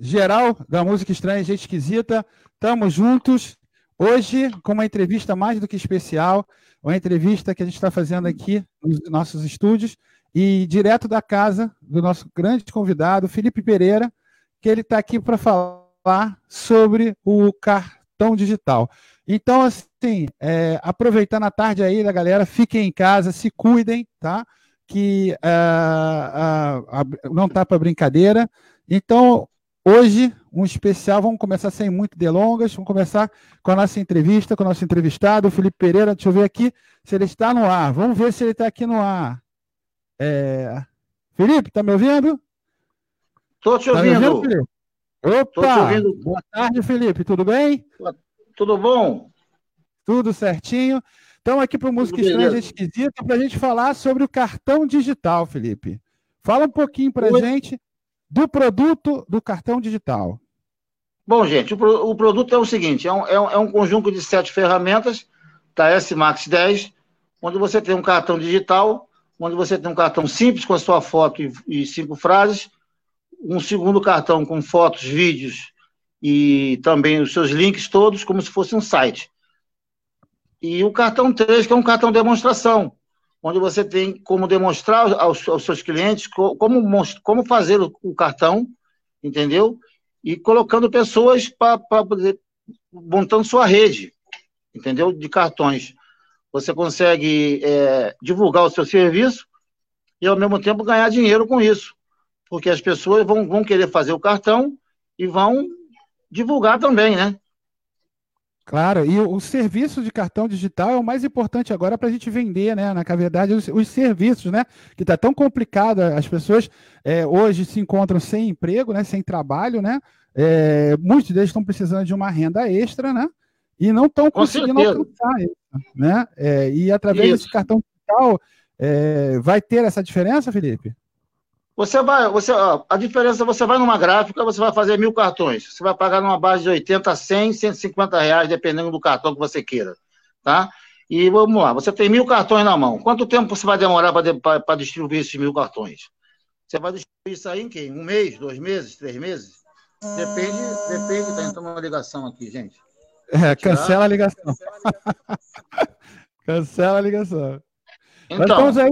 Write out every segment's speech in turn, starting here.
geral da música estranha, gente esquisita. Estamos juntos hoje com uma entrevista mais do que especial, uma entrevista que a gente está fazendo aqui nos nossos estúdios e direto da casa do nosso grande convidado, Felipe Pereira, que ele está aqui para falar sobre o cartão digital. Então, assim, é, aproveitando a tarde aí da galera, fiquem em casa, se cuidem, tá? Que uh, uh, uh, não tá para brincadeira. Então, hoje, um especial, vamos começar sem muito delongas, vamos começar com a nossa entrevista, com o nosso entrevistado, o Felipe Pereira. Deixa eu ver aqui se ele está no ar. Vamos ver se ele está aqui no ar. É... Felipe, está me ouvindo? Estou te ouvindo. Tá ouvindo Opa! Te ouvindo. Boa tarde, Felipe. Tudo bem? Tudo bom? Tudo certinho. Estamos aqui para o Música Estranha Esquisita para a gente falar sobre o cartão digital, Felipe. Fala um pouquinho para a gente do produto do cartão digital. Bom, gente, o, o produto é o seguinte: é um, é um, é um conjunto de sete ferramentas da S-Max 10, onde você tem um cartão digital, onde você tem um cartão simples com a sua foto e, e cinco frases, um segundo cartão com fotos, vídeos e também os seus links todos, como se fosse um site. E o cartão 3, que é um cartão demonstração, onde você tem como demonstrar aos, aos seus clientes como, como fazer o, o, cartão, entendeu? E colocando pessoas para montando sua rede, entendeu? De cartões. Você consegue é, divulgar o seu serviço e, ao mesmo tempo, ganhar dinheiro com isso porque as pessoas vão, vão querer fazer o cartão e vão divulgar também, né? Claro, e o, o serviço de cartão digital é o mais importante agora para a gente vender, né? Na verdade, os, os serviços, né? Que está tão complicado, as pessoas é, hoje se encontram sem emprego, né? Sem trabalho, né? É, muitos deles estão precisando de uma renda extra, né? E não estão conseguindo alcançar isso, né? É, e através isso. desse cartão digital, é, vai ter essa diferença, Felipe? Você vai, você, a diferença, você vai numa gráfica, você vai fazer mil cartões. Você vai pagar numa base de 80, 100, 150 reais, dependendo do cartão que você queira, tá? E vamos lá, você tem mil cartões na mão. Quanto tempo você vai demorar para distribuir esses mil cartões? Você vai distribuir isso aí em quem? Um mês, dois meses, três meses? Depende, depende. Tá entrando uma ligação aqui, gente. É, cancela a ligação. cancela a ligação. Então, Nós estamos aí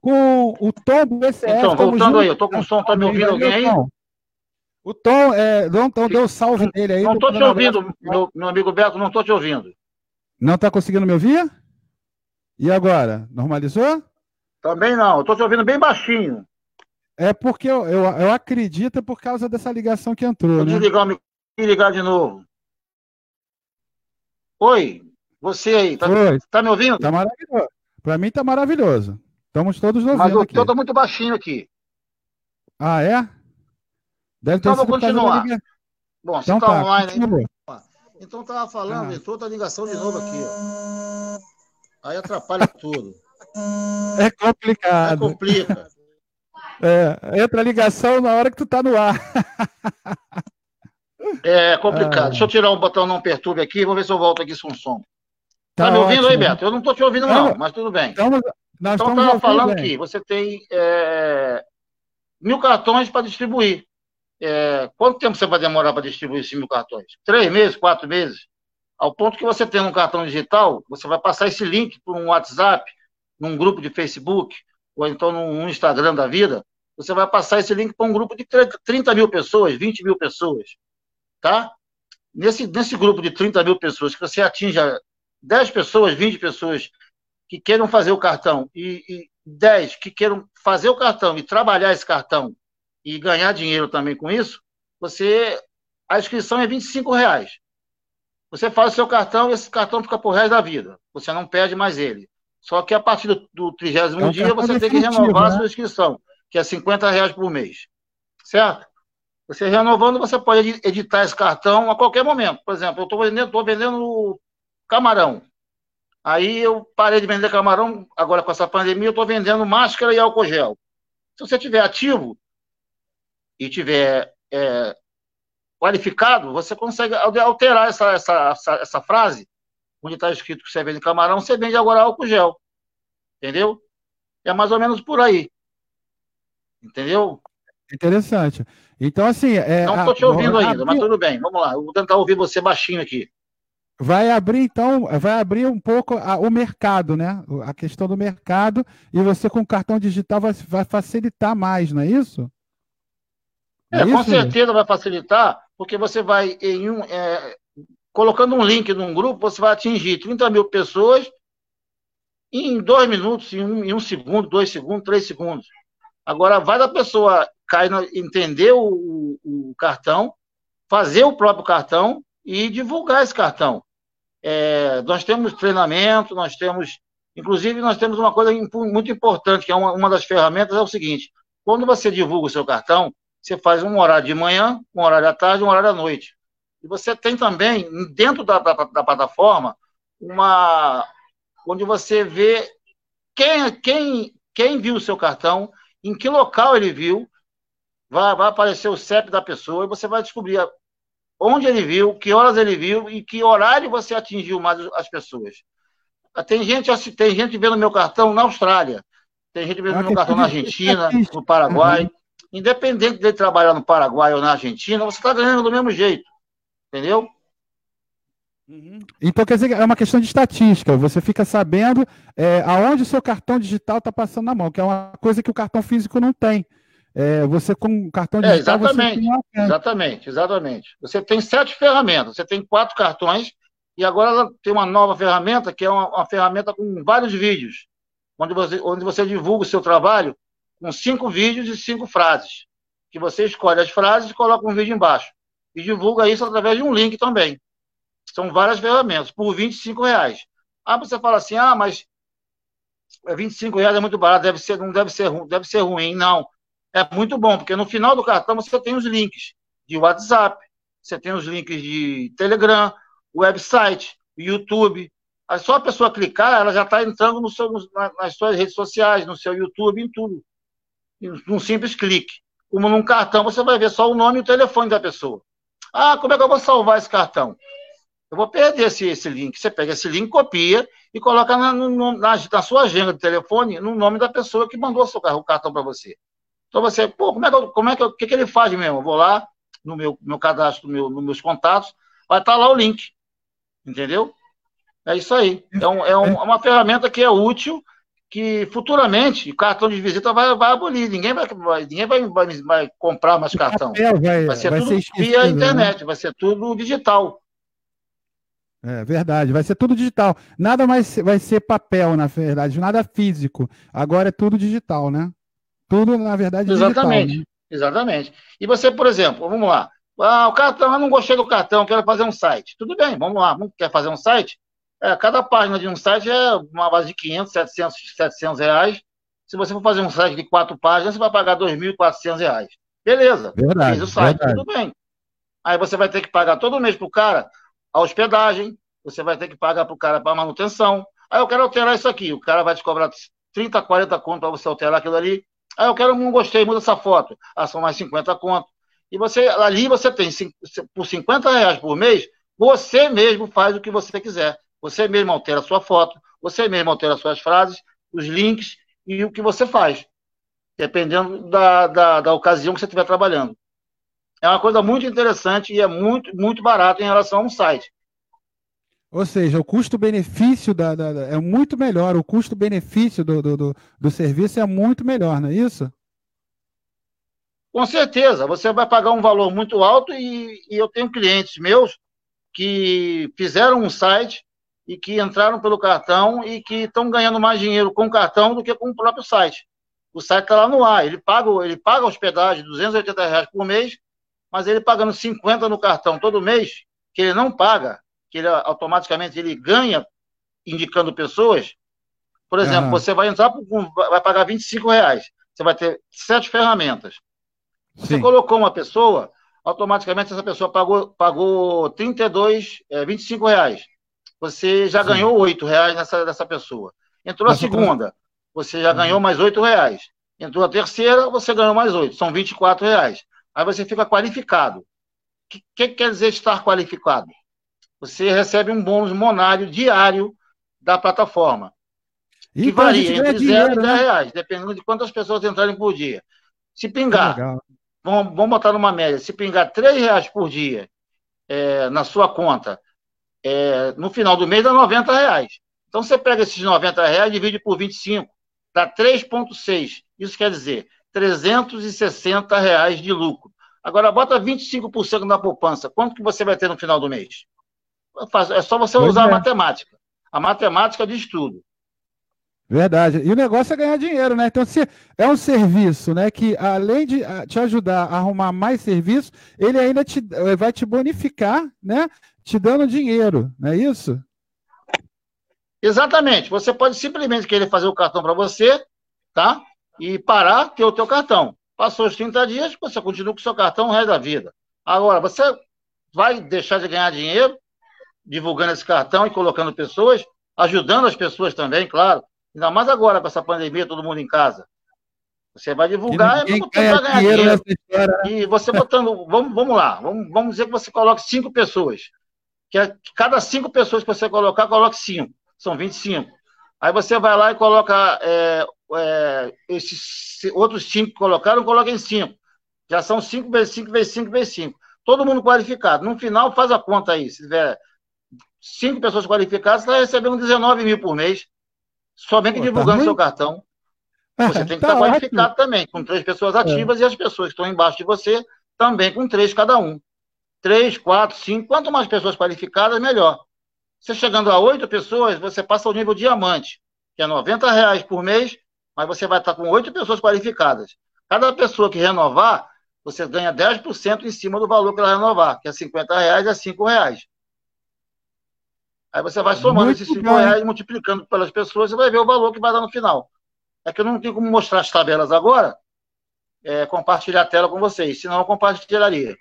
com o Tom do BCF. Então, voltando aí, eu tô com o som, tá me ouvindo alguém aí? O Tom, é, não, Tom, deu salve dele aí. Não tô te ouvindo, meu, meu amigo Beto, não tô te ouvindo. Não tá conseguindo me ouvir? E agora? Normalizou? Também não, eu tô te ouvindo bem baixinho. É porque eu, eu, eu acredito por causa dessa ligação que entrou. Vou né? desligar, me ligar de novo. Oi, você aí, tá, tá me ouvindo? Tá maravilhoso. Para mim tá maravilhoso. Estamos todos ouvindo Mas o aqui. tô muito baixinho aqui. Ah, é? Deve então vou continuar. Bom, então, você tá, tá online aí. Então tava falando, ah. entrou outra ligação de novo aqui, ó. Aí atrapalha tudo. É complicado. É complica. É, entra a ligação na hora que tu tá no ar. É complicado. Ah. Deixa eu tirar um botão não perturbe aqui, vou ver se eu volto aqui com som. Tá, tá me ouvindo ótimo. aí, Beto? Eu não tô te ouvindo, não, mas tudo bem. Estamos, nós então, estava falando bem. que você tem é, mil cartões para distribuir. É, quanto tempo você vai demorar para distribuir esses mil cartões? Três meses, quatro meses? Ao ponto que você tem um cartão digital, você vai passar esse link para um WhatsApp, num grupo de Facebook, ou então num Instagram da vida, você vai passar esse link para um grupo de 30 mil pessoas, 20 mil pessoas, tá? Nesse, nesse grupo de 30 mil pessoas, que você atinja 10 pessoas, 20 pessoas que queiram fazer o cartão e, e 10 que queiram fazer o cartão e trabalhar esse cartão e ganhar dinheiro também com isso, você a inscrição é 25 reais. Você faz o seu cartão e esse cartão fica por resto da vida. Você não perde mais ele. Só que a partir do, trigésimo é dia você tem que renovar né? a sua inscrição, que é 50 reais por mês. Certo? Você renovando, você pode editar esse cartão a qualquer momento. Por exemplo, eu estou vendendo, vendendo camarão. Aí eu parei de vender camarão, agora com essa pandemia eu estou vendendo máscara e álcool gel. Se você tiver ativo e tiver é, qualificado, você consegue alterar essa, essa, essa, essa frase, onde está escrito que você vende camarão, você vende agora álcool gel. Entendeu? É mais ou menos por aí. Entendeu? Interessante. Então, assim. É, não estou te ouvindo a, ainda, a, mas tudo bem. Vamos lá. Eu vou tentar ouvir você baixinho aqui. Vai abrir, então, vai abrir um pouco a, o mercado, né? A questão do mercado, e você com o cartão digital vai, vai facilitar mais, não é isso? É, é com certeza vai facilitar, porque você vai em um. É, colocando um link num grupo, você vai atingir 30 mil pessoas em dois minutos, em um, em um segundo, dois segundos, três segundos. Agora, vai da pessoa cair, entender o, o, cartão, fazer o próprio cartão e divulgar esse cartão. É, nós temos treinamento, nós temos. Inclusive, nós temos uma coisa muito importante, que é uma, uma das ferramentas, é o seguinte: quando você divulga o seu cartão, você faz um horário de manhã, um horário à tarde, um horário à noite. E você tem também, dentro da, da, da plataforma, uma, onde você vê quem, quem, quem viu o seu cartão, em que local ele viu, vai, vai aparecer o CEP da pessoa e você vai descobrir onde ele viu, que horas ele viu e que horário você atingiu mais as pessoas. Tem gente, tem gente vendo meu cartão na Austrália, tem gente vendo ah, meu cartão na Argentina, no Paraguai. Uhum. Independente de trabalhar no Paraguai ou na Argentina, você está ganhando do mesmo jeito. Entendeu? Uhum. Então, quer dizer, é uma questão de estatística. Você fica sabendo é, aonde o seu cartão digital está passando na mão, que é uma coisa que o cartão físico não tem. É, você com o cartão digital. É, exatamente, exatamente, exatamente. Você tem sete ferramentas, você tem quatro cartões, e agora tem uma nova ferramenta, que é uma, uma ferramenta com vários vídeos, onde você, onde você divulga o seu trabalho com cinco vídeos e cinco frases. Que você escolhe as frases e coloca um vídeo embaixo. E divulga isso através de um link também. São várias ferramentas, por 25 reais. Ah, você fala assim, ah, mas 25 reais é muito barato, deve ser, não deve ser, deve ser ruim. Não, é muito bom, porque no final do cartão você tem os links de WhatsApp, você tem os links de Telegram, website, YouTube. Aí só a pessoa clicar, ela já está entrando no seu, nas suas redes sociais, no seu YouTube, em tudo. Num simples clique. Como num cartão, você vai ver só o nome e o telefone da pessoa. Ah, como é que eu vou salvar esse cartão? Eu vou perder esse, esse link. Você pega esse link, copia e coloca na, na, na, sua agenda de telefone no nome da pessoa que mandou o, seu, o cartão para você. Então você, pô, como é que, eu, como é que, eu, que, que ele faz mesmo? Eu vou lá no meu, meu cadastro, no meu, nos meus contatos, vai estar tá lá o link. Entendeu? É isso aí. É, um, é, um, é uma ferramenta que é útil que futuramente o cartão de visita vai, vai abolir. Ninguém vai, vai ninguém vai, vai, vai, comprar mais cartão. Vai, vai ser tudo ser via né? internet, né? vai ser tudo digital. É verdade, vai ser tudo digital. Nada mais vai ser papel, na verdade, nada físico. Agora é tudo digital, né? Tudo, na verdade, Exatamente, digital, né? exatamente. E você, por exemplo, vamos lá. Ah, o cartão, eu não gostei do cartão, quero fazer um site. Tudo bem, vamos lá. Quer fazer um site? É, cada página de um site é uma base de 500, 700, 700 reais. Se você for fazer um site de quatro páginas, você vai pagar 2.400 reais. Beleza, verdade, fez o site, verdade. tudo bem. Aí você vai ter que pagar todo mês para o cara a hospedagem, você vai ter que pagar para o cara para manutenção. Aí eu quero alterar isso aqui, o cara vai te cobrar 30, 40 conto para você alterar aquilo ali. Aí eu quero, não gostei, muda essa foto. Ah, são mais 50 conto. E você, ali você tem, por 50 reais por mês, você mesmo faz o que você quiser. Você mesmo altera a sua foto, você mesmo altera as suas frases, os links e o que você faz, dependendo da, da, da ocasião que você estiver trabalhando. É uma coisa muito interessante e é muito, muito barato em relação a um site. Ou seja, o custo-benefício da, da, da, é muito melhor, o custo-benefício do, do, do, do, serviço é muito melhor, não é isso? Com certeza, você vai pagar um valor muito alto e, e eu tenho clientes meus que fizeram um site e que entraram pelo cartão e que estão ganhando mais dinheiro com o cartão do que com o próprio site. O site está lá no ar, ele paga, ele paga hospedagem, 280 reais por mês, mas ele pagando 50 no cartão todo mês, que ele não paga, que ele automaticamente ele ganha indicando pessoas. Por exemplo, uhum. você vai entrar, vai pagar 25 reais. Você vai ter sete ferramentas. Você Sim. colocou uma pessoa, automaticamente essa pessoa pagou, pagou 32, é, 25 reais você já Sim. ganhou oito reais nessa, nessa pessoa. Entrou a segunda, você já ganhou uhum. mais oito reais. Entrou a terceira, você ganhou mais oito, são 24 reais. Aí você fica qualificado. O que, que quer dizer estar qualificado? Você recebe um bônus monário diário da plataforma. Que então, varia entre 0 e 10 né? reais, dependendo de quantas pessoas entrarem por dia. Se pingar, vamos, vamos botar numa média, se pingar 3 reais por dia é, na sua conta, é, no final do mês dá 90 reais. Então você pega esses 90 reais e divide por 25, dá 3,6. Isso quer dizer 360 reais de lucro. Agora bota 25% na poupança. Quanto que você vai ter no final do mês? É só você usar é. a matemática. A matemática diz tudo. Verdade. E o negócio é ganhar dinheiro, né? Então, se é um serviço, né, que além de ah, te ajudar a arrumar mais serviço, ele ainda te, eh, vai te bonificar, né? Te dando dinheiro, não é isso? Exatamente. Você pode simplesmente querer fazer o cartão para você, tá? E parar, ter o teu cartão. Passou os 30 dias, você continua com o seu cartão o resto da vida. Agora, você vai deixar de ganhar dinheiro divulgando esse cartão e colocando pessoas, ajudando as pessoas também, claro Ainda mais agora com essa pandemia, todo mundo em casa. Você vai divulgar e vai ganhar dinheiro. História, né? E você botando. Vamos, vamos lá, vamos, vamos dizer que você coloque cinco pessoas. Que a, cada cinco pessoas que você colocar, coloque cinco. São 25. Aí você vai lá e coloca é, é, esses outros cinco que colocaram, coloquem cinco. Já são cinco vezes cinco vezes cinco vezes cinco. Todo mundo qualificado. No final, faz a conta aí. Se tiver cinco pessoas qualificadas, receber uns 19 mil por mês. Somente Pô, tá divulgando tá seu cartão. Você tem que tá estar qualificado também, com três pessoas ativas é. e as pessoas que estão embaixo de você também com três cada um. Três, quatro, cinco. Quanto mais pessoas qualificadas, melhor. Você chegando a oito pessoas, você passa ao nível diamante, que é 90 reais por mês, mas você vai estar com oito pessoas qualificadas. Cada pessoa que renovar, você ganha 10% em cima do valor que ela renovar, que é 50 reais a 5 reais. Aí você vai somando Muito esses 5 reais, multiplicando pelas pessoas, e vai ver o valor que vai dar no final. É que eu não tenho como mostrar as tabelas agora, é, compartilhar a tela com vocês, senão eu compartilharia.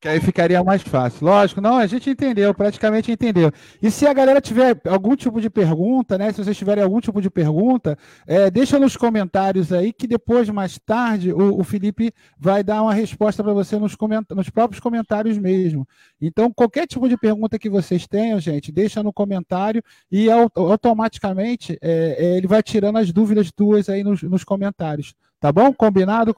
Que aí ficaria mais fácil. Lógico, não, a gente entendeu, praticamente entendeu. E se a galera tiver algum tipo de pergunta, né? Se vocês tiverem algum tipo de pergunta, é, deixa nos comentários aí que depois, mais tarde, o, o Felipe vai dar uma resposta para você nos, nos próprios comentários mesmo. Então, qualquer tipo de pergunta que vocês tenham, gente, deixa no comentário e automaticamente é, é, ele vai tirando as dúvidas tuas aí nos, nos comentários. Tá bom? Combinado?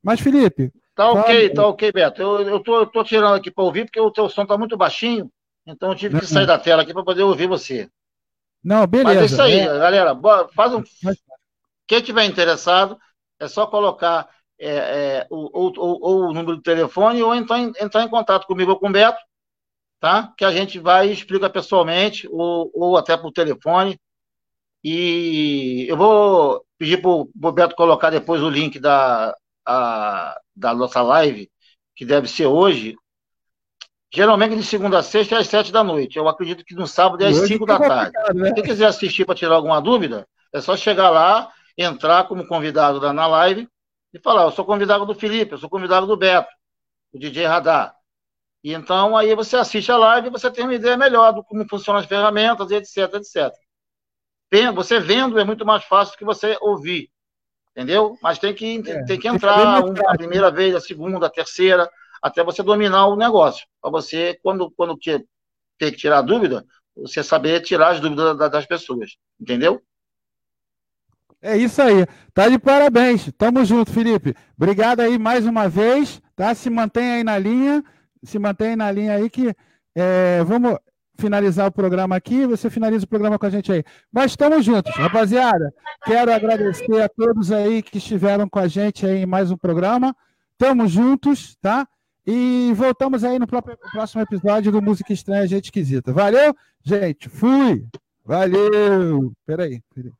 Mas, Felipe, Tá ok, tá ok, Beto. Eu, eu, tô, eu tô tirando aqui para ouvir, porque o teu som tá muito baixinho, então eu tive que sair da tela aqui para poder ouvir você. Não, beleza. Mas é isso aí, é... galera. Faz um... Quem tiver interessado, é só colocar é, é, o, ou, ou, ou, o número do telefone ou então entrar em contato comigo ou com o Beto, tá? Que a gente vai e explica pessoalmente ou, ou até por telefone. E eu vou pedir para o Beto colocar depois o link da, a, da nossa live, que deve ser hoje, geralmente de segunda a sexta é às sete da noite. Eu acredito que no sábado é às cinco da tarde. Né? Quem quiser assistir para tirar alguma dúvida, é só chegar lá, entrar como convidado da, na live e falar: Eu sou convidado do Felipe, eu sou convidado do Beto, o DJ Radar. E então aí você assiste a live e você tem uma ideia melhor do como funcionam as ferramentas, etc, etc. Você vendo é muito mais fácil do que você ouvir entendeu? Mas tem que, é, tem que entrar um, a primeira vez, a segunda, a terceira, até você dominar o negócio. Para você, quando, quando ter, ter que tirar dúvida, você saber tirar as dúvidas das pessoas, entendeu? É isso aí. Tá de parabéns. Tamo junto, Felipe. Obrigado aí mais uma vez, tá? Se mantém aí na linha, se mantém na linha aí que é, vamos finalizar o programa aqui, você finaliza o programa com a gente aí. Mas estamos juntos, rapaziada. Quero agradecer a todos aí que estiveram com a gente aí em mais um programa. Estamos juntos, tá? E voltamos aí no próximo episódio do Música Estranha, Gente Esquisita. Valeu, gente. Fui. Valeu. Peraí. peraí.